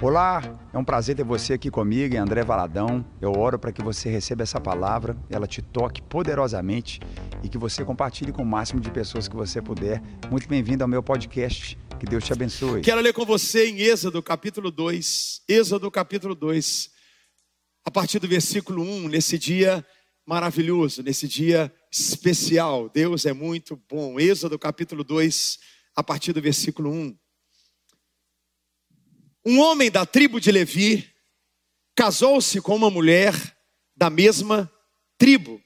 Olá, é um prazer ter você aqui comigo, André Valadão. Eu oro para que você receba essa palavra, ela te toque poderosamente e que você compartilhe com o máximo de pessoas que você puder. Muito bem-vindo ao meu podcast. Que Deus te abençoe. Quero ler com você em Êxodo capítulo 2. Êxodo capítulo 2. A partir do versículo 1, nesse dia maravilhoso, nesse dia especial. Deus é muito bom. Êxodo capítulo 2, a partir do versículo 1. Um homem da tribo de Levi casou-se com uma mulher da mesma tribo.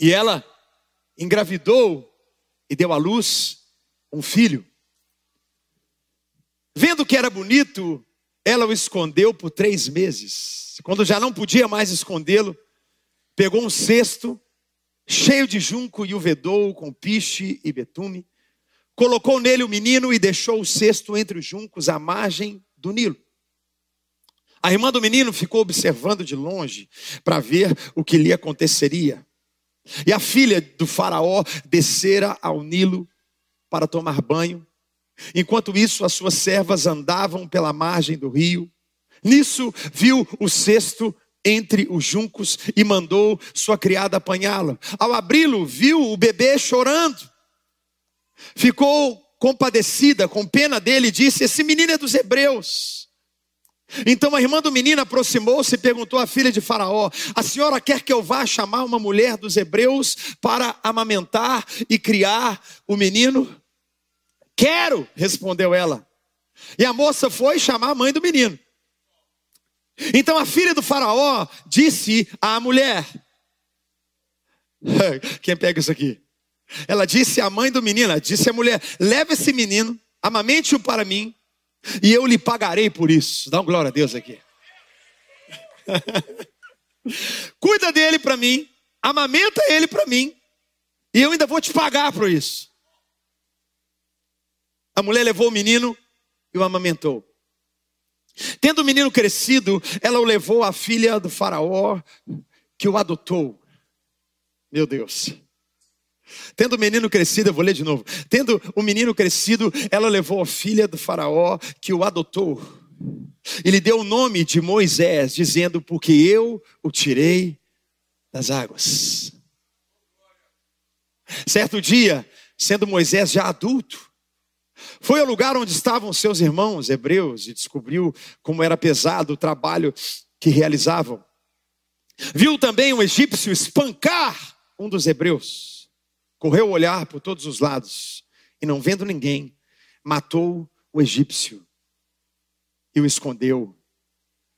E ela engravidou e deu à luz um filho. Vendo que era bonito, ela o escondeu por três meses. Quando já não podia mais escondê-lo, pegou um cesto cheio de junco e o vedou com piche e betume, colocou nele o menino e deixou o cesto entre os juncos à margem do Nilo. A irmã do menino ficou observando de longe para ver o que lhe aconteceria. E a filha do faraó descera ao Nilo para tomar banho. Enquanto isso, as suas servas andavam pela margem do rio. Nisso, viu o cesto entre os juncos e mandou sua criada apanhá-lo. Ao abri-lo, viu o bebê chorando. Ficou compadecida, com pena dele, disse: Esse menino é dos hebreus. Então a irmã do menino aproximou-se e perguntou à filha de Faraó: A senhora quer que eu vá chamar uma mulher dos hebreus para amamentar e criar o menino? Quero, respondeu ela. E a moça foi chamar a mãe do menino. Então a filha do Faraó disse à mulher: Quem pega isso aqui? Ela disse à mãe do menino, disse à mulher: leve esse menino, amamente-o para mim, e eu lhe pagarei por isso. Dá um glória a Deus aqui. Cuida dele para mim, amamenta ele para mim, e eu ainda vou te pagar por isso. A mulher levou o menino e o amamentou. Tendo o menino crescido, ela o levou à filha do Faraó, que o adotou. Meu Deus. Tendo o menino crescido, eu vou ler de novo. Tendo o menino crescido, ela levou a filha do Faraó, que o adotou. E lhe deu o nome de Moisés, dizendo: Porque eu o tirei das águas. Certo dia, sendo Moisés já adulto, foi ao lugar onde estavam seus irmãos hebreus e descobriu como era pesado o trabalho que realizavam. Viu também um egípcio espancar um dos hebreus. Correu o olhar por todos os lados e, não vendo ninguém, matou o egípcio e o escondeu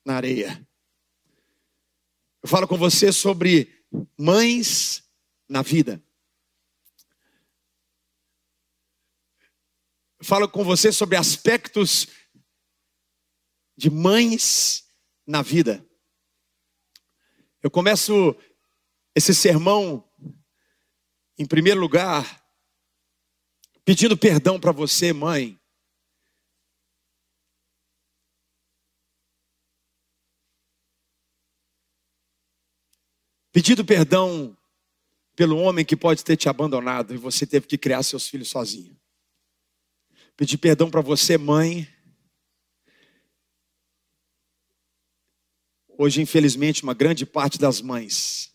na areia. Eu falo com você sobre mães na vida. Eu falo com você sobre aspectos de mães na vida. Eu começo esse sermão em primeiro lugar, pedindo perdão para você, mãe. Pedindo perdão pelo homem que pode ter te abandonado e você teve que criar seus filhos sozinho. Pedir perdão para você, mãe. Hoje, infelizmente, uma grande parte das mães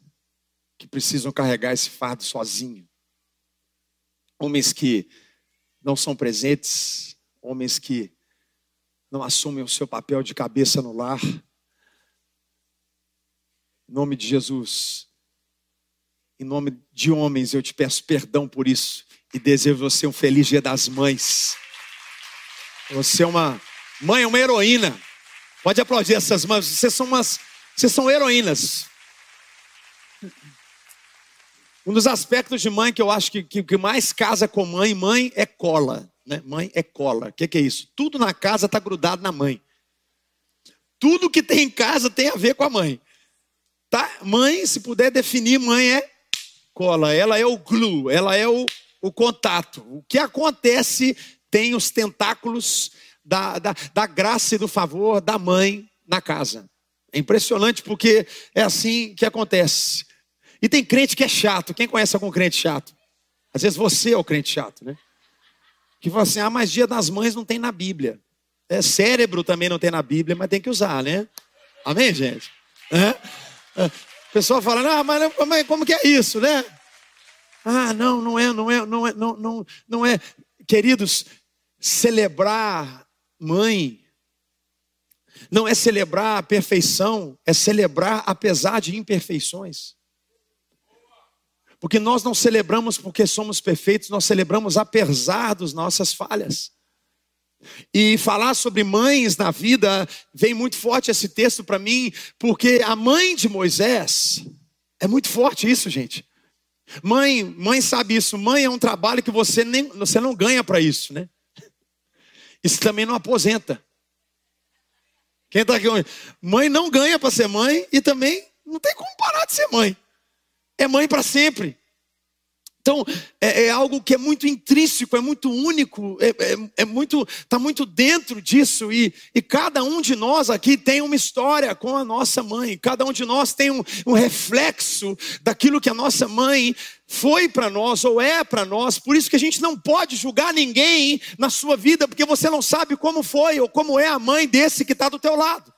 que precisam carregar esse fardo sozinho. Homens que não são presentes, homens que não assumem o seu papel de cabeça no lar. Em nome de Jesus, em nome de homens, eu te peço perdão por isso e desejo você um feliz Dia das Mães. Você é uma mãe, uma heroína. Pode aplaudir essas mães. Vocês são umas, vocês são heroínas. Um dos aspectos de mãe que eu acho que, que, que mais casa com mãe, mãe é cola. Né? Mãe é cola. O que, que é isso? Tudo na casa está grudado na mãe. Tudo que tem em casa tem a ver com a mãe. Tá? Mãe, se puder definir, mãe é cola. Ela é o glue, ela é o, o contato. O que acontece tem os tentáculos da, da, da graça e do favor da mãe na casa. É impressionante porque é assim que acontece. E tem crente que é chato. Quem conhece algum crente chato? Às vezes você é o crente chato, né? Que fala assim: ah, mas dia das mães não tem na Bíblia. É, cérebro também não tem na Bíblia, mas tem que usar, né? Amém, gente? É? É. O pessoal fala, ah, mas, mas como que é isso, né? Ah, não, não é, não é, não é, não, não, não é. Queridos, celebrar mãe não é celebrar a perfeição, é celebrar apesar de imperfeições. Porque nós não celebramos porque somos perfeitos, nós celebramos apesar das nossas falhas. E falar sobre mães na vida, vem muito forte esse texto para mim, porque a mãe de Moisés, é muito forte isso, gente. Mãe, mãe sabe isso, mãe é um trabalho que você nem você não ganha para isso, né? Isso também não aposenta. Quem está aqui? Mãe não ganha para ser mãe e também não tem como parar de ser mãe. É mãe para sempre. Então, é, é, algo que é muito intrínseco, é muito único, é, é, é muito, está muito dentro disso. E, e, cada um de nós aqui tem uma história com a nossa mãe. Cada um de nós tem um, um reflexo daquilo que a nossa mãe foi para nós ou é para nós. Por isso que a gente não pode julgar ninguém na sua vida, porque você não sabe como foi ou como é a mãe desse que está do teu lado.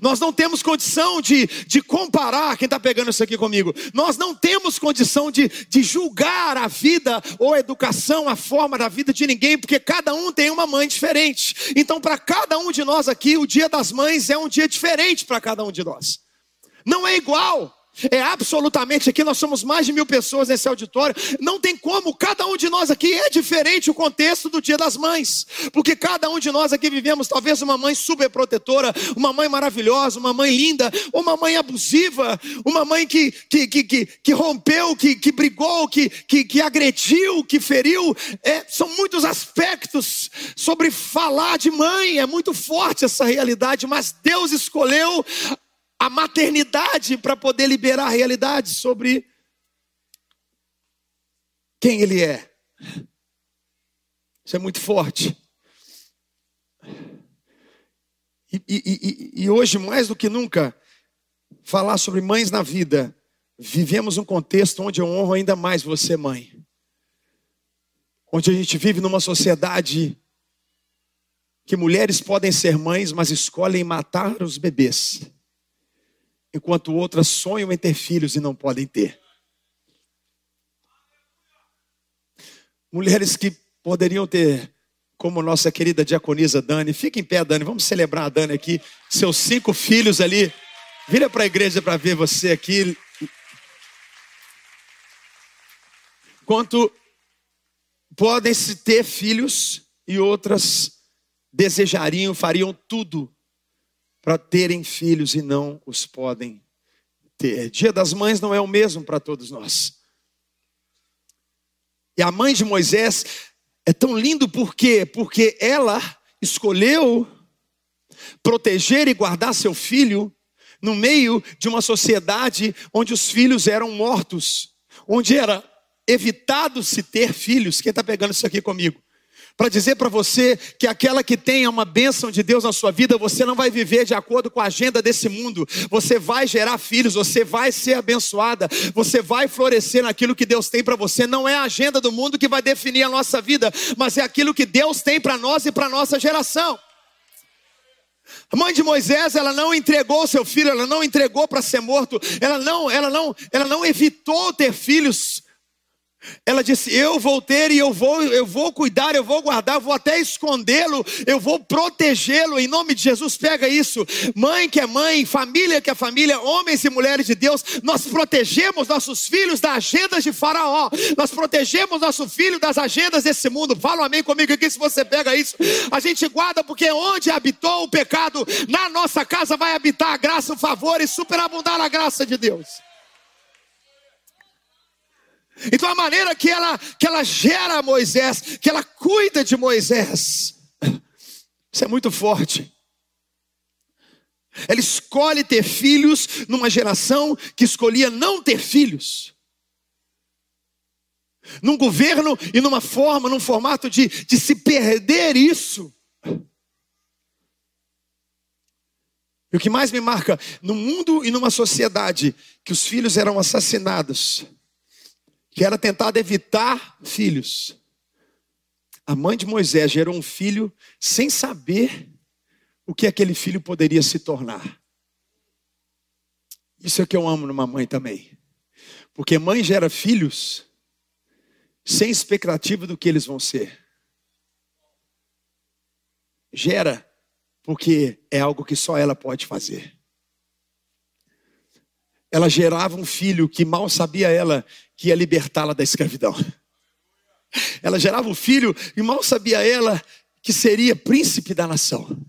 Nós não temos condição de, de comparar, quem está pegando isso aqui comigo, nós não temos condição de, de julgar a vida ou a educação, a forma da vida de ninguém, porque cada um tem uma mãe diferente. Então, para cada um de nós aqui, o dia das mães é um dia diferente para cada um de nós. Não é igual. É absolutamente aqui, nós somos mais de mil pessoas nesse auditório. Não tem como, cada um de nós aqui é diferente o contexto do Dia das Mães, porque cada um de nós aqui vivemos talvez uma mãe super protetora, uma mãe maravilhosa, uma mãe linda, uma mãe abusiva, uma mãe que, que, que, que, que rompeu, que, que brigou, que, que, que agrediu, que feriu. É, são muitos aspectos sobre falar de mãe, é muito forte essa realidade, mas Deus escolheu a maternidade para poder liberar a realidade sobre quem ele é. Isso é muito forte. E, e, e, e, hoje, mais do que nunca, falar sobre mães na vida, vivemos um contexto onde eu honro ainda mais você, mãe. Onde a gente vive numa sociedade que mulheres podem ser mães, mas escolhem matar os bebês enquanto outras sonham em ter filhos e não podem ter. Mulheres que poderiam ter, como nossa querida diaconisa Dani, fica em pé, Dani, vamos celebrar a Dani aqui, seus cinco filhos ali. Vira para a igreja para ver você aqui. Quanto podem se ter filhos e outras desejariam, fariam tudo para terem filhos e não os podem ter. Dia das Mães não é o mesmo para todos nós. E a mãe de Moisés é tão lindo por quê? Porque ela escolheu proteger e guardar seu filho no meio de uma sociedade onde os filhos eram mortos, onde era evitado se ter filhos. Quem está pegando isso aqui comigo? Para dizer para você que aquela que tenha uma bênção de Deus na sua vida, você não vai viver de acordo com a agenda desse mundo, você vai gerar filhos, você vai ser abençoada, você vai florescer naquilo que Deus tem para você. Não é a agenda do mundo que vai definir a nossa vida, mas é aquilo que Deus tem para nós e para nossa geração. A mãe de Moisés, ela não entregou seu filho, ela não entregou para ser morto, ela não, ela não, ela não evitou ter filhos ela disse: Eu vou ter e eu vou, eu vou cuidar, eu vou guardar, eu vou até escondê-lo, eu vou protegê-lo. Em nome de Jesus, pega isso. Mãe que é mãe, família que é família, homens e mulheres de Deus, nós protegemos nossos filhos das agendas de Faraó, nós protegemos nosso filho das agendas desse mundo. Fala um amém comigo aqui se você pega isso. A gente guarda porque onde habitou o pecado, na nossa casa vai habitar a graça, o favor e superabundar a graça de Deus. Então a maneira que ela, que ela gera Moisés, que ela cuida de Moisés, isso é muito forte. Ela escolhe ter filhos numa geração que escolhia não ter filhos. Num governo e numa forma, num formato de, de se perder isso. E o que mais me marca, no mundo e numa sociedade que os filhos eram assassinados, que era tentado evitar filhos. A mãe de Moisés gerou um filho sem saber o que aquele filho poderia se tornar. Isso é que eu amo numa mãe também. Porque mãe gera filhos sem expectativa do que eles vão ser. Gera porque é algo que só ela pode fazer. Ela gerava um filho que mal sabia ela que ia libertá-la da escravidão. Ela gerava um filho e mal sabia ela que seria príncipe da nação.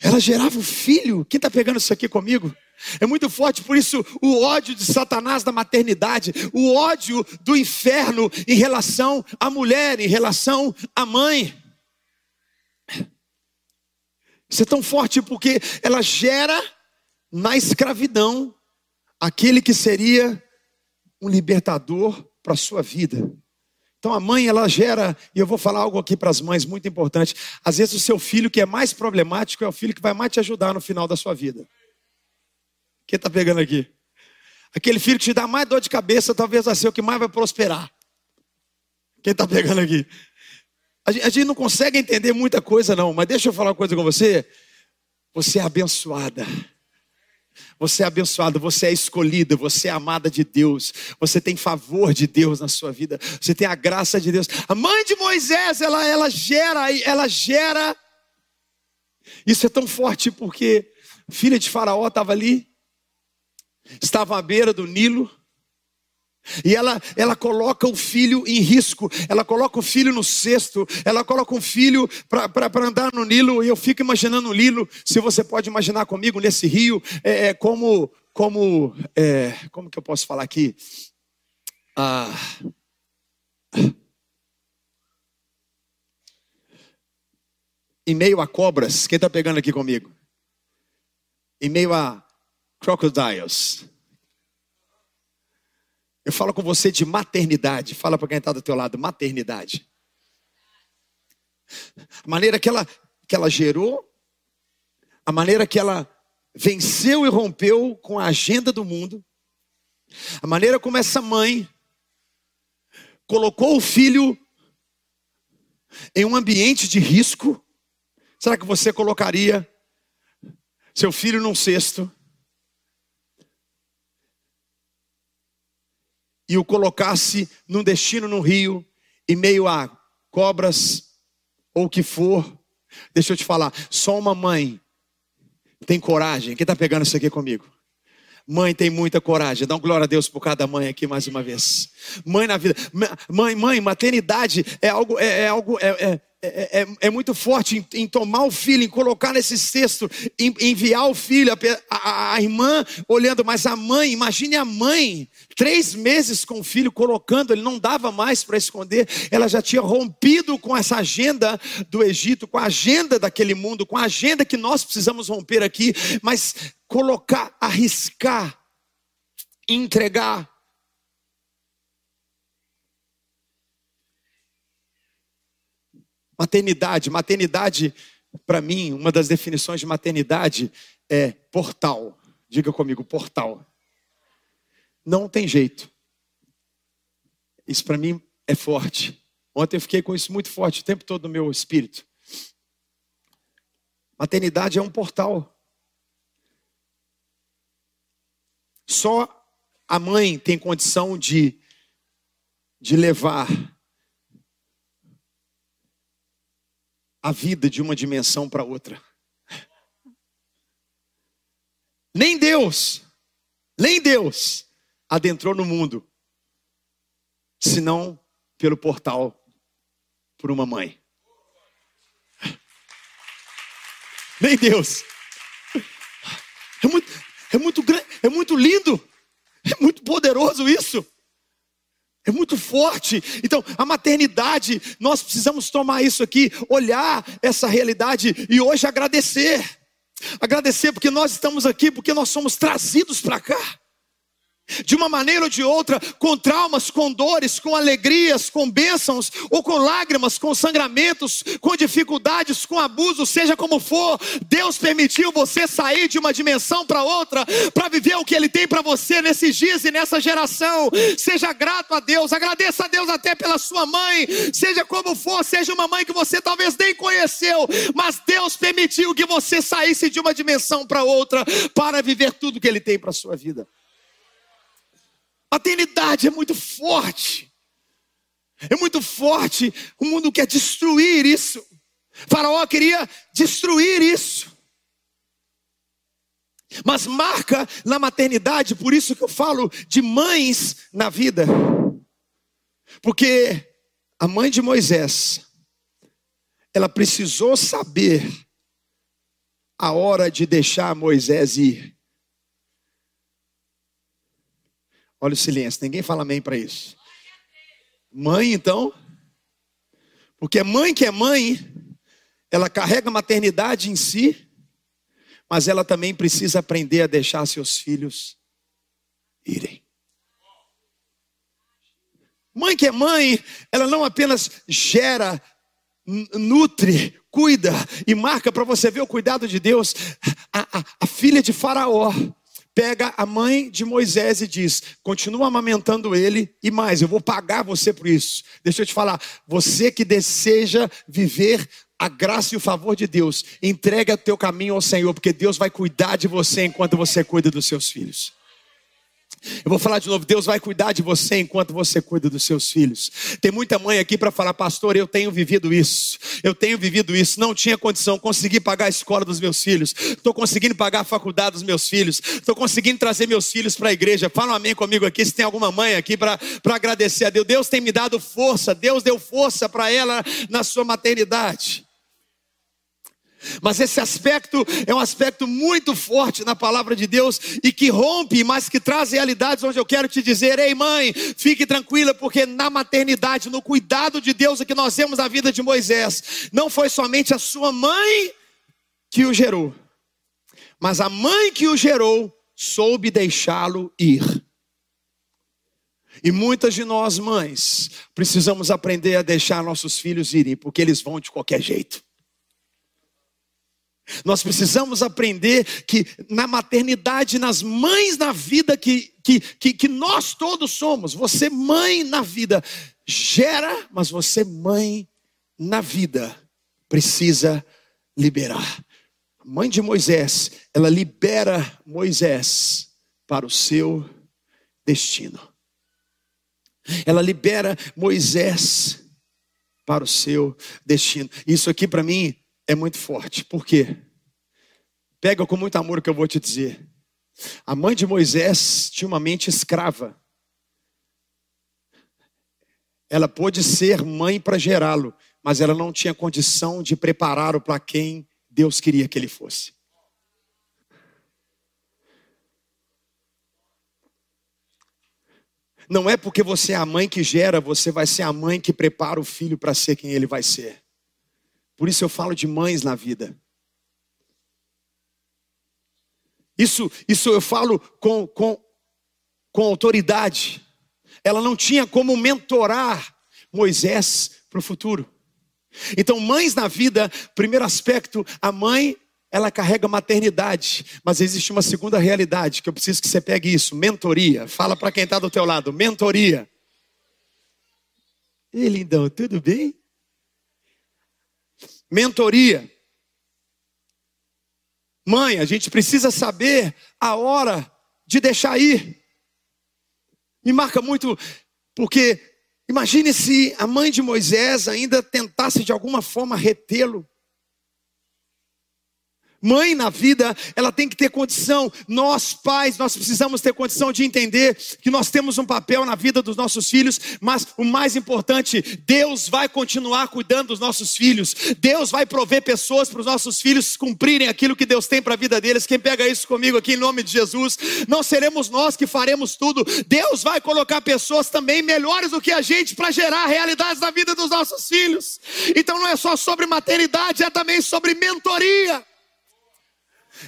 Ela gerava um filho. Quem está pegando isso aqui comigo? É muito forte, por isso o ódio de Satanás da maternidade, o ódio do inferno em relação à mulher, em relação à mãe. Isso é tão forte porque ela gera na escravidão aquele que seria um libertador para a sua vida. Então a mãe ela gera, e eu vou falar algo aqui para as mães muito importante. Às vezes o seu filho que é mais problemático é o filho que vai mais te ajudar no final da sua vida. Quem está pegando aqui? Aquele filho que te dá mais dor de cabeça, talvez vai ser o que mais vai prosperar. Quem está pegando aqui? A gente, não consegue entender muita coisa, não, mas deixa eu falar uma coisa com você. Você é abençoada. Você é abençoado, você é escolhida, você é amada de Deus, você tem favor de Deus na sua vida, você tem a graça de Deus. A mãe de Moisés, ela, ela gera, ela gera. Isso é tão forte porque filha de Faraó estava ali, estava à beira do Nilo, e ela, ela coloca o filho em risco, ela coloca o filho no cesto, ela coloca o filho para andar no Nilo, e eu fico imaginando o Nilo, se você pode imaginar comigo nesse rio, é, é como, como, é, como que eu posso falar aqui? Ah, em meio a cobras, quem está pegando aqui comigo? Em meio a crocodiles. Eu falo com você de maternidade. Fala para quem está do teu lado, maternidade. A maneira que ela, que ela gerou, a maneira que ela venceu e rompeu com a agenda do mundo, a maneira como essa mãe colocou o filho em um ambiente de risco. Será que você colocaria seu filho num cesto? E o colocasse num destino no rio, em meio a cobras ou o que for, deixa eu te falar, só uma mãe tem coragem. Quem está pegando isso aqui comigo? Mãe tem muita coragem. Dá um glória a Deus por cada mãe aqui mais uma vez. Mãe na vida. Mãe, mãe, maternidade é algo, é, é algo, é, é é, é, é, muito forte em, em, tomar o filho, em colocar nesse cesto, em, enviar o filho, a, a, a, irmã olhando, mas a mãe, imagine a mãe, três meses com o filho colocando, ele não dava mais para esconder, ela já tinha rompido com essa agenda do Egito, com a agenda daquele mundo, com a agenda que nós precisamos romper aqui, mas colocar, arriscar, entregar Maternidade, maternidade, para mim, uma das definições de maternidade é portal. Diga comigo, portal. Não tem jeito. Isso para mim é forte. Ontem eu fiquei com isso muito forte o tempo todo no meu espírito. Maternidade é um portal. Só a mãe tem condição de, de levar a vida de uma dimensão para outra. Nem Deus, nem Deus adentrou no mundo, senão pelo portal por uma mãe. Nem Deus. É muito, é muito, é muito lindo, é muito poderoso isso. É muito forte. Então, a maternidade, nós precisamos tomar isso aqui, olhar essa realidade e hoje agradecer. Agradecer porque nós estamos aqui, porque nós somos trazidos para cá. De uma maneira ou de outra, com traumas, com dores, com alegrias, com bênçãos, ou com lágrimas, com sangramentos, com dificuldades, com abuso, seja como for, Deus permitiu você sair de uma dimensão para outra, para viver o que Ele tem para você nesses dias e nessa geração. Seja grato a Deus, agradeça a Deus até pela sua mãe, seja como for, seja uma mãe que você talvez nem conheceu, mas Deus permitiu que você saísse de uma dimensão para outra, para viver tudo que Ele tem para a sua vida. Paternidade é muito forte. É muito forte. O mundo quer destruir isso. Faraó queria destruir isso. Mas marca na maternidade, por isso que eu falo de mães na vida. Porque a mãe de Moisés, ela precisou saber a hora de deixar Moisés ir. Olha o silêncio, ninguém fala amém para isso. Mãe, então, porque mãe que é mãe, ela carrega maternidade em si, mas ela também precisa aprender a deixar seus filhos irem. Mãe que é mãe, ela não apenas gera, nutre, cuida e marca para você ver o cuidado de Deus. A, a, a filha de Faraó, pega a mãe de Moisés e diz: continua amamentando ele e mais, eu vou pagar você por isso. Deixa eu te falar, você que deseja viver a graça e o favor de Deus, entrega teu caminho ao Senhor, porque Deus vai cuidar de você enquanto você cuida dos seus filhos. Eu vou falar de novo, Deus vai cuidar de você enquanto você cuida dos seus filhos. Tem muita mãe aqui para falar, pastor, eu tenho vivido isso. Eu tenho vivido isso. Não tinha condição, consegui pagar a escola dos meus filhos. Estou conseguindo pagar a faculdade dos meus filhos. Estou conseguindo trazer meus filhos para a igreja. Fala um amém comigo aqui, se tem alguma mãe aqui para agradecer a Deus. Deus tem me dado força. Deus deu força para ela na sua maternidade. Mas esse aspecto é um aspecto muito forte na palavra de Deus e que rompe, mas que traz realidades onde eu quero te dizer: ei, mãe, fique tranquila, porque na maternidade, no cuidado de Deus é que nós vemos a vida de Moisés, não foi somente a sua mãe que o gerou, mas a mãe que o gerou soube deixá-lo ir. E muitas de nós, mães, precisamos aprender a deixar nossos filhos irem, porque eles vão de qualquer jeito. Nós precisamos aprender que na maternidade, nas mães na vida que, que, que, que, nós todos somos, você mãe na vida, gera, mas você mãe na vida precisa liberar. A mãe de Moisés, ela libera Moisés para o seu destino. Ela libera Moisés para o seu destino. Isso aqui para mim é muito forte. Por quê? Pega com muito amor o que eu vou te dizer. A mãe de Moisés tinha uma mente escrava. Ela pôde ser mãe para gerá-lo, mas ela não tinha condição de prepará-lo para quem Deus queria que ele fosse. Não é porque você é a mãe que gera, você vai ser a mãe que prepara o filho para ser quem ele vai ser. Por isso eu falo de mães na vida. Isso, isso eu falo com, com, com autoridade. Ela não tinha como mentorar Moisés para o futuro. Então, mães na vida, primeiro aspecto, a mãe, ela carrega maternidade, mas existe uma segunda realidade que eu preciso que você pegue isso: mentoria. Fala para quem está do teu lado, mentoria. Ei, lindão, tudo bem? Mentoria. Mãe, a gente precisa saber a hora de deixar ir. Me marca muito, porque imagine se a mãe de Moisés ainda tentasse de alguma forma retê-lo. Mãe na vida, ela tem que ter condição. Nós, pais, nós precisamos ter condição de entender que nós temos um papel na vida dos nossos filhos, mas o mais importante, Deus vai continuar cuidando dos nossos filhos. Deus vai prover pessoas para os nossos filhos cumprirem aquilo que Deus tem para a vida deles. Quem pega isso comigo aqui em nome de Jesus, não seremos nós que faremos tudo. Deus vai colocar pessoas também melhores do que a gente para gerar realidades na vida dos nossos filhos. Então não é só sobre maternidade, é também sobre mentoria.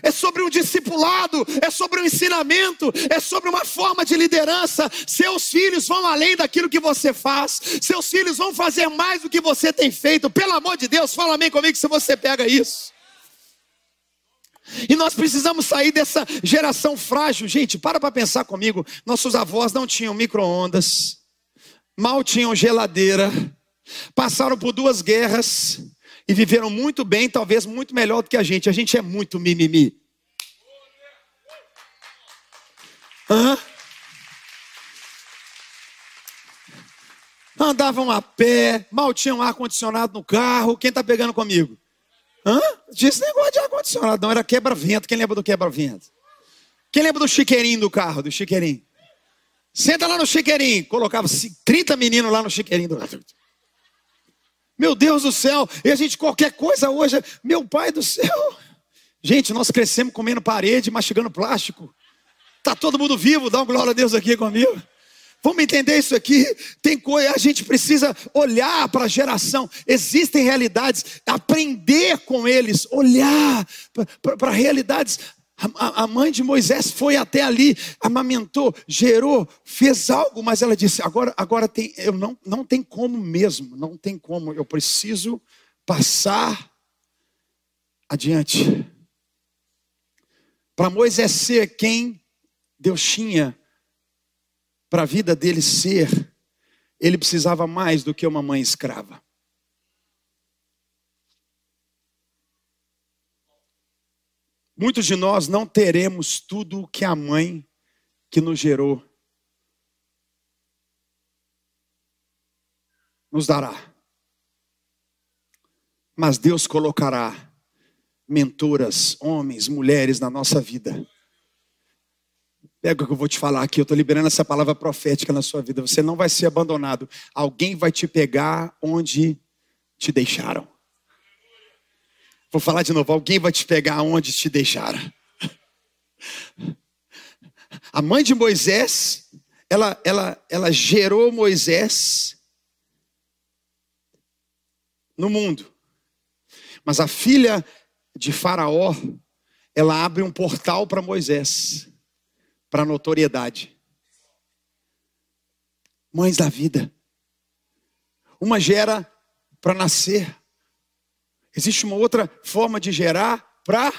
É sobre um discipulado, é sobre um ensinamento, é sobre uma forma de liderança. Seus filhos vão além daquilo que você faz, seus filhos vão fazer mais do que você tem feito. Pelo amor de Deus, fala amém comigo se você pega isso. E nós precisamos sair dessa geração frágil. Gente, para para pensar comigo. Nossos avós não tinham micro-ondas, mal tinham geladeira, passaram por duas guerras e viveram muito bem, talvez muito melhor do que a gente. A gente é muito mimimi. Hã? Andavam a pé, mal tinham ar-condicionado no carro. Quem está pegando comigo? Hã? Disse negócio de ar-condicionado, não, era quebra-vento. Quem lembra do quebra-vento? Quem lembra do chiqueirinho do carro, do chiqueirinho? Senta lá no chiqueirinho. Colocava 30 meninos lá no chiqueirinho do Meu Deus do céu. E a gente, qualquer coisa hoje, meu pai do céu. Gente, nós crescemos comendo parede, mastigando plástico. Tá todo mundo vivo, dá uma glória a Deus aqui comigo. Vamos entender isso aqui? Tem coisa, a gente precisa olhar para a geração. Existem realidades, aprender com eles, olhar para realidades. A, a mãe de Moisés foi até ali, amamentou, gerou, fez algo, mas ela disse: agora, agora tem, eu não, não tem como mesmo, não tem como. Eu preciso passar adiante. Para Moisés ser quem Deus tinha para a vida dele ser, ele precisava mais do que uma mãe escrava. Muitos de nós não teremos tudo o que a mãe que nos gerou nos dará. Mas Deus colocará mentoras, homens, mulheres na nossa vida Pega o que eu vou te falar aqui, eu estou liberando essa palavra profética na sua vida. Você não vai ser abandonado. Alguém vai te pegar onde te deixaram. Vou falar de novo, alguém vai te pegar onde te deixaram. A mãe de Moisés, ela, ela, ela gerou Moisés no mundo. Mas a filha de Faraó, ela abre um portal para Moisés para notoriedade. Mães da vida. Uma gera para nascer. Existe uma outra forma de gerar para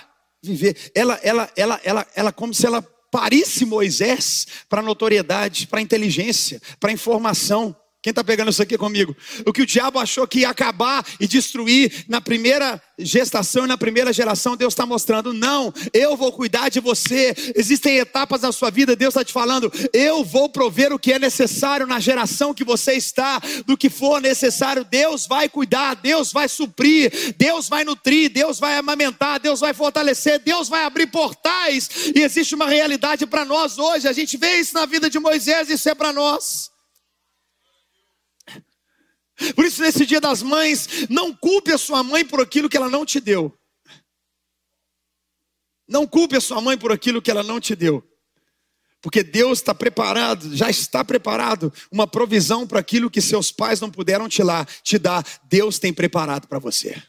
viver. Ela, ela, ela, ela, ela, como se ela parisse Moisés para notoriedade, para inteligência, para informação. Quem está pegando isso aqui comigo? O que o diabo achou que ia acabar e destruir na primeira gestação e na primeira geração, Deus está mostrando: não, eu vou cuidar de você. Existem etapas na sua vida, Deus está te falando: eu vou prover o que é necessário na geração que você está, do que for necessário, Deus vai cuidar, Deus vai suprir, Deus vai nutrir, Deus vai amamentar, Deus vai fortalecer, Deus vai abrir portais. E existe uma realidade para nós hoje, a gente vê isso na vida de Moisés, isso é para nós. Por isso, nesse dia das mães, não culpe a sua mãe por aquilo que ela não te deu. Não culpe a sua mãe por aquilo que ela não te deu. Porque Deus está preparado, já está preparado uma provisão para aquilo que seus pais não puderam te, lá, te dar. Deus tem preparado para você.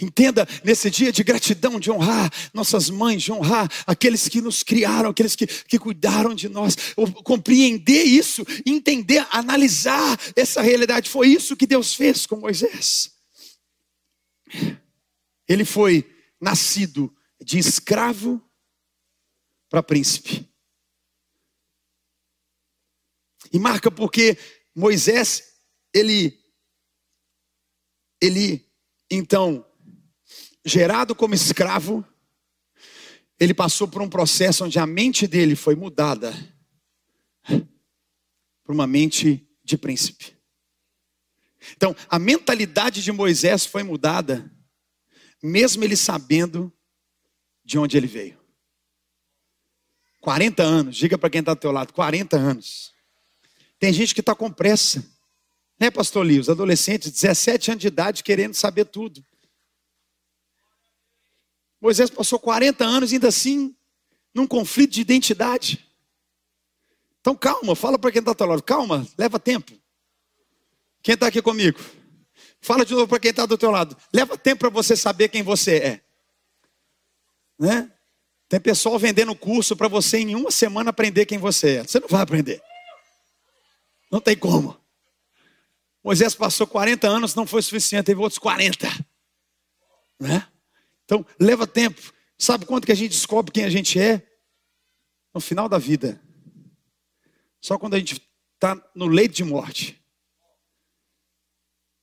Entenda nesse dia de gratidão, de honrar nossas mães, de honrar aqueles que nos criaram, aqueles que, que cuidaram de nós, compreender isso, entender, analisar essa realidade. Foi isso que Deus fez com Moisés. Ele foi nascido de escravo para príncipe. E marca porque Moisés, ele, ele, então, gerado como escravo, ele passou por um processo onde a mente dele foi mudada para uma mente de príncipe. Então, a mentalidade de Moisés foi mudada, mesmo ele sabendo de onde ele veio. 40 anos, diga para quem está do teu lado, 40 anos. Tem gente que está com pressa, né, pastor Lio? Os adolescentes, 17 anos de idade, querendo saber tudo. Moisés passou 40 anos ainda assim num conflito de identidade. Então calma, fala para quem está ao lado, calma, leva tempo. Quem está aqui comigo? Fala de novo para quem está do teu lado. Leva tempo para você saber quem você é. Né? Tem pessoal vendendo curso para você em uma semana aprender quem você é. Você não vai aprender. Não tem como. Moisés passou 40 anos, não foi suficiente, teve outros 40. Né? Então, leva tempo. Sabe quanto que a gente descobre quem a gente é? No final da vida. Só quando a gente está no leito de morte.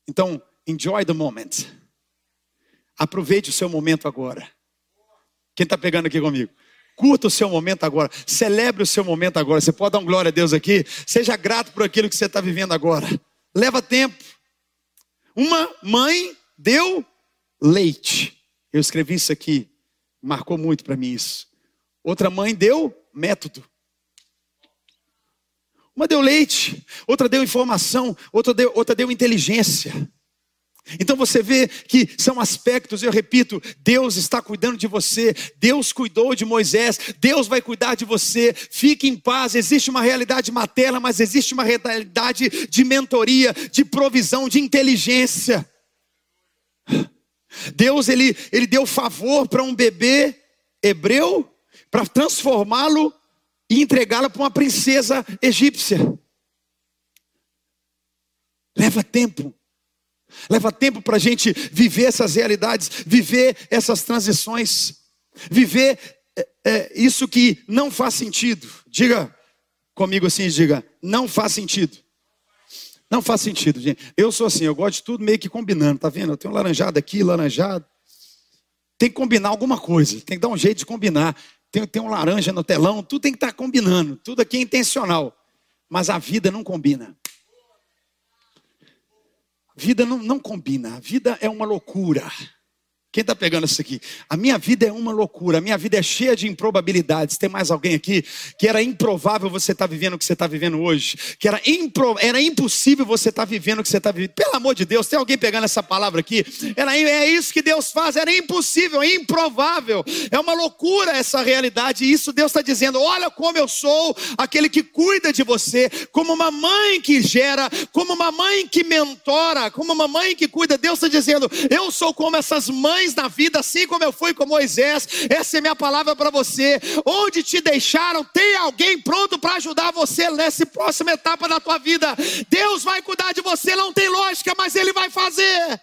Então, enjoy the moment. Aproveite o seu momento agora. Quem está pegando aqui comigo? Curta o seu momento agora. Celebre o seu momento agora. Você pode dar um glória a Deus aqui. Seja grato por aquilo que você está vivendo agora. Leva tempo. Uma mãe deu leite. Eu escrevi isso aqui. Marcou muito para mim isso. Outra mãe deu método. Uma deu leite, outra deu informação, outra deu, outra deu inteligência. Então você vê que são aspectos, eu repito, Deus está cuidando de você, Deus cuidou de Moisés, Deus vai cuidar de você. Fique em paz. Existe uma realidade materna, mas existe uma realidade de mentoria, de provisão, de inteligência. Deus ele, ele deu favor para um bebê hebreu para transformá-lo e entregá-lo para uma princesa egípcia. Leva tempo. Leva tempo para a gente viver essas realidades, viver essas transições, viver é, é, isso que não faz sentido. Diga comigo assim, diga, não faz sentido. Não faz sentido, gente. Eu sou assim, eu gosto de tudo meio que combinando, tá vendo? Eu tenho laranjado aqui, laranjado. Tem que combinar alguma coisa, tem que dar um jeito de combinar. Tem, tem um laranja no telão, tudo tem que estar tá combinando, tudo aqui é intencional. Mas a vida não combina. Vida não, não combina, a vida é uma loucura. Quem está pegando isso aqui? A minha vida é uma loucura, a minha vida é cheia de improbabilidades. Tem mais alguém aqui que era improvável você estar tá vivendo o que você está vivendo hoje? Que era, impro, era impossível você estar tá vivendo o que você está vivendo? Pelo amor de Deus, tem alguém pegando essa palavra aqui? Era, é isso que Deus faz, era impossível, é improvável. É uma loucura essa realidade. E isso Deus está dizendo: olha como eu sou aquele que cuida de você, como uma mãe que gera, como uma mãe que mentora, como uma mãe que cuida. Deus está dizendo: eu sou como essas mães na vida, assim como eu fui com Moisés. Essa é minha palavra para você. Onde te deixaram, tem alguém pronto para ajudar você nessa próxima etapa da tua vida. Deus vai cuidar de você, não tem lógica, mas Ele vai fazer.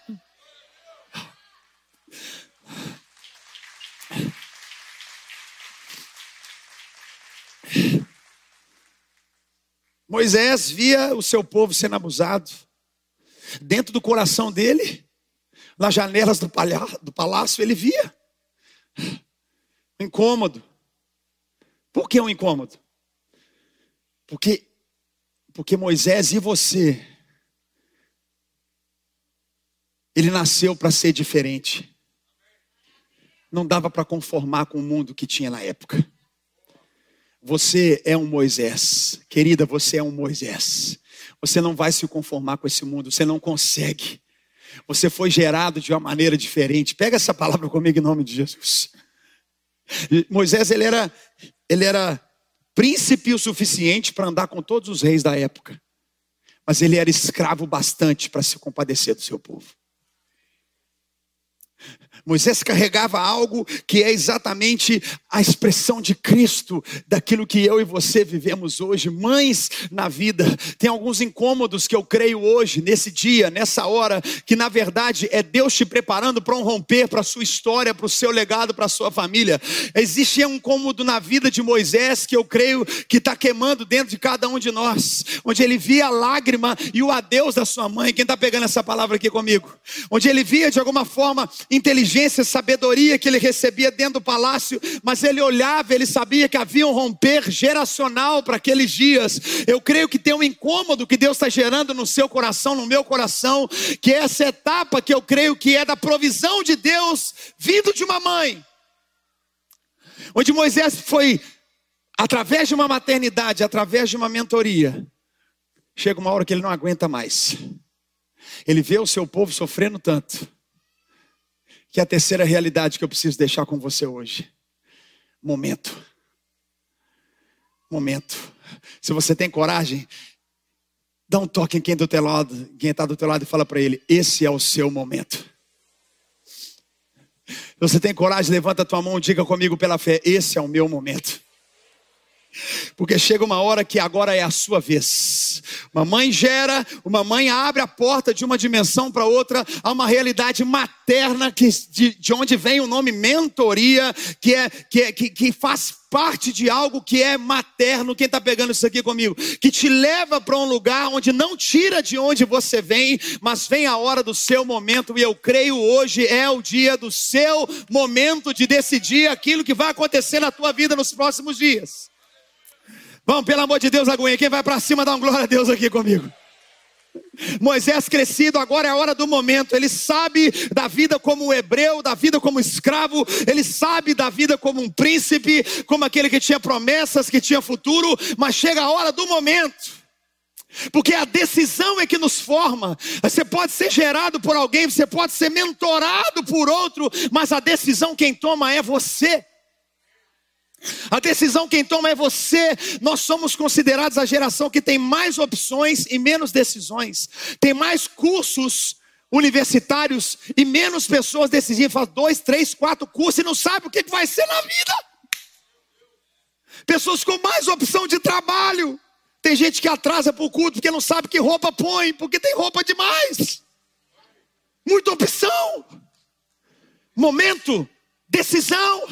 Moisés via o seu povo sendo abusado. Dentro do coração dele, nas janelas do, palha, do palácio, ele via. Incômodo. Por que um incômodo? Porque, porque Moisés e você, ele nasceu para ser diferente. Não dava para conformar com o mundo que tinha na época. Você é um Moisés, querida, você é um Moisés. Você não vai se conformar com esse mundo, você não consegue. Você foi gerado de uma maneira diferente. Pega essa palavra comigo em nome de Jesus. Moisés ele era ele era príncipe o suficiente para andar com todos os reis da época. Mas ele era escravo bastante para se compadecer do seu povo. Moisés carregava algo que é exatamente a expressão de Cristo, daquilo que eu e você vivemos hoje. Mães na vida, tem alguns incômodos que eu creio hoje, nesse dia, nessa hora, que na verdade é Deus te preparando para um romper, para a sua história, para o seu legado, para a sua família. Existe um incômodo na vida de Moisés que eu creio que está queimando dentro de cada um de nós, onde ele via a lágrima e o adeus da sua mãe. Quem está pegando essa palavra aqui comigo? Onde ele via de alguma forma inteligência inteligência, sabedoria que ele recebia dentro do palácio, mas ele olhava, ele sabia que havia um romper geracional para aqueles dias. Eu creio que tem um incômodo que Deus está gerando no seu coração, no meu coração, que é essa etapa que eu creio que é da provisão de Deus vindo de uma mãe. Onde Moisés foi, através de uma maternidade, através de uma mentoria, chega uma hora que ele não aguenta mais. Ele vê o seu povo sofrendo tanto que é a terceira realidade que eu preciso deixar com você hoje. Momento. Momento. Se você tem coragem, Dá um toque em quem está do teu lado, quem está do teu lado e fala para ele: esse é o seu momento. Você tem coragem, levanta a tua mão e diga comigo pela fé: esse é o meu momento. Porque chega uma hora que agora é a sua vez. Uma mãe gera, uma mãe abre a porta de uma dimensão para outra, a uma realidade materna que, de, de onde vem o nome mentoria, que, é, que, é, que, que faz parte de algo que é materno. Quem está pegando isso aqui comigo? Que te leva para um lugar onde não tira de onde você vem, mas vem a hora do seu momento. E eu creio hoje é o dia do seu momento de decidir aquilo que vai acontecer na tua vida nos próximos dias. Vamos, pelo amor de Deus, Aguinha. Quem vai para cima, dá um glória a Deus aqui comigo. Moisés crescido, agora é a hora do momento. Ele sabe da vida como hebreu, da vida como escravo, ele sabe da vida como um príncipe, como aquele que tinha promessas, que tinha futuro, mas chega a hora do momento. Porque a decisão é que nos forma. Você pode ser gerado por alguém, você pode ser mentorado por outro, mas a decisão quem toma é você. A decisão quem toma é você. Nós somos considerados a geração que tem mais opções e menos decisões. Tem mais cursos universitários e menos pessoas decidem Faz dois, três, quatro cursos e não sabe o que vai ser na vida. Pessoas com mais opção de trabalho. Tem gente que atrasa para o culto porque não sabe que roupa põe, porque tem roupa demais. Muita opção. Momento, decisão.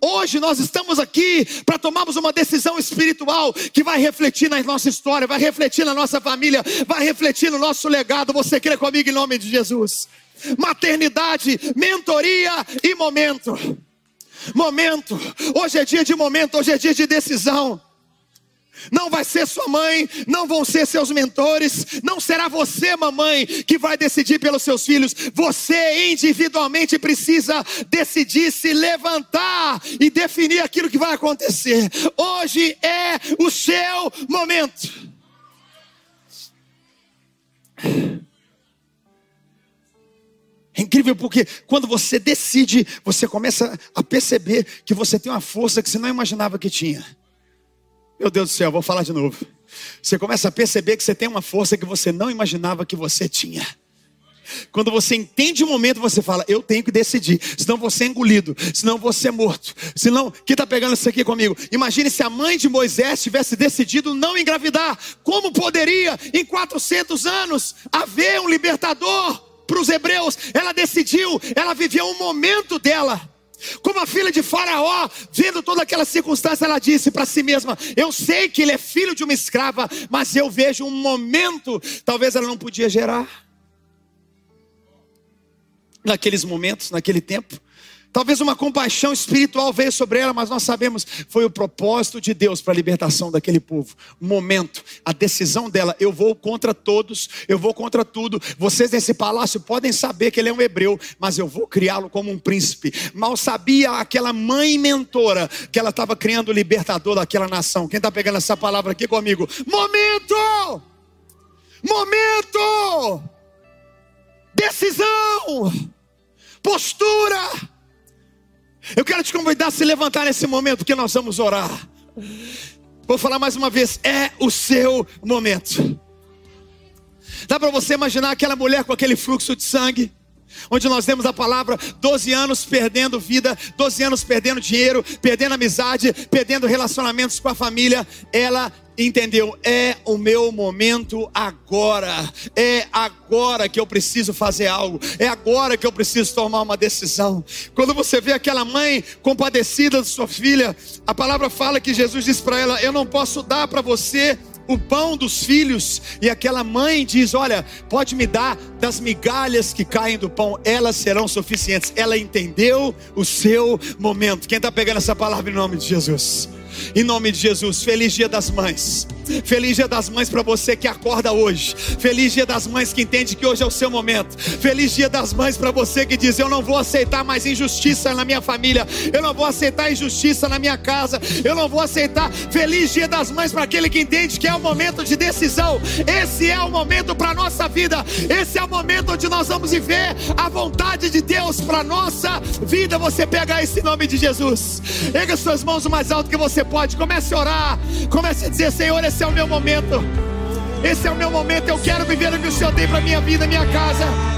Hoje nós estamos aqui para tomarmos uma decisão espiritual que vai refletir na nossa história, vai refletir na nossa família, vai refletir no nosso legado. Você crê comigo em nome de Jesus? Maternidade, mentoria e momento. Momento. Hoje é dia de momento, hoje é dia de decisão. Não vai ser sua mãe, não vão ser seus mentores, não será você, mamãe, que vai decidir pelos seus filhos. Você individualmente precisa decidir se levantar e definir aquilo que vai acontecer. Hoje é o seu momento. É incrível porque quando você decide, você começa a perceber que você tem uma força que você não imaginava que tinha. Meu Deus do céu, vou falar de novo. Você começa a perceber que você tem uma força que você não imaginava que você tinha. Quando você entende o momento, você fala: Eu tenho que decidir, senão vou ser engolido, senão vou ser morto. Senão, quem está pegando isso aqui comigo? Imagine se a mãe de Moisés tivesse decidido não engravidar. Como poderia, em 400 anos, haver um libertador para os hebreus? Ela decidiu, ela viveu um momento dela. Como a filha de Faraó, vendo toda aquela circunstância, ela disse para si mesma: Eu sei que ele é filho de uma escrava, mas eu vejo um momento, talvez ela não podia gerar. Naqueles momentos, naquele tempo, Talvez uma compaixão espiritual veio sobre ela, mas nós sabemos foi o propósito de Deus para a libertação daquele povo. Momento, a decisão dela, eu vou contra todos, eu vou contra tudo. Vocês nesse palácio podem saber que ele é um hebreu, mas eu vou criá-lo como um príncipe. Mal sabia aquela mãe mentora que ela estava criando o libertador daquela nação. Quem está pegando essa palavra aqui comigo? Momento! Momento! Decisão! Postura! Eu quero te convidar a se levantar nesse momento que nós vamos orar. Vou falar mais uma vez: é o seu momento. Dá para você imaginar aquela mulher com aquele fluxo de sangue? Onde nós vemos a palavra 12 anos perdendo vida, 12 anos perdendo dinheiro, perdendo amizade, perdendo relacionamentos com a família. Ela entendeu? É o meu momento agora. É agora que eu preciso fazer algo. É agora que eu preciso tomar uma decisão. Quando você vê aquela mãe compadecida de sua filha, a palavra fala que Jesus diz para ela: Eu não posso dar para você o pão dos filhos, e aquela mãe diz: Olha, pode me dar das migalhas que caem do pão, elas serão suficientes. Ela entendeu o seu momento. Quem está pegando essa palavra em nome de Jesus? Em nome de Jesus, feliz dia das mães. Feliz dia das mães para você que acorda hoje. Feliz dia das mães que entende que hoje é o seu momento. Feliz dia das mães para você que diz: Eu não vou aceitar mais injustiça na minha família. Eu não vou aceitar injustiça na minha casa. Eu não vou aceitar. Feliz dia das mães para aquele que entende que é o momento de decisão. Esse é o momento para nossa vida. Esse é o momento onde nós vamos viver a vontade de Deus para nossa vida. Você pega esse nome de Jesus. Erga suas mãos o mais alto que você pode. Comece a orar. Comece a dizer: Senhor, esse é o meu momento. Esse é o meu momento. Eu quero viver o que o Senhor tem para minha vida, minha casa.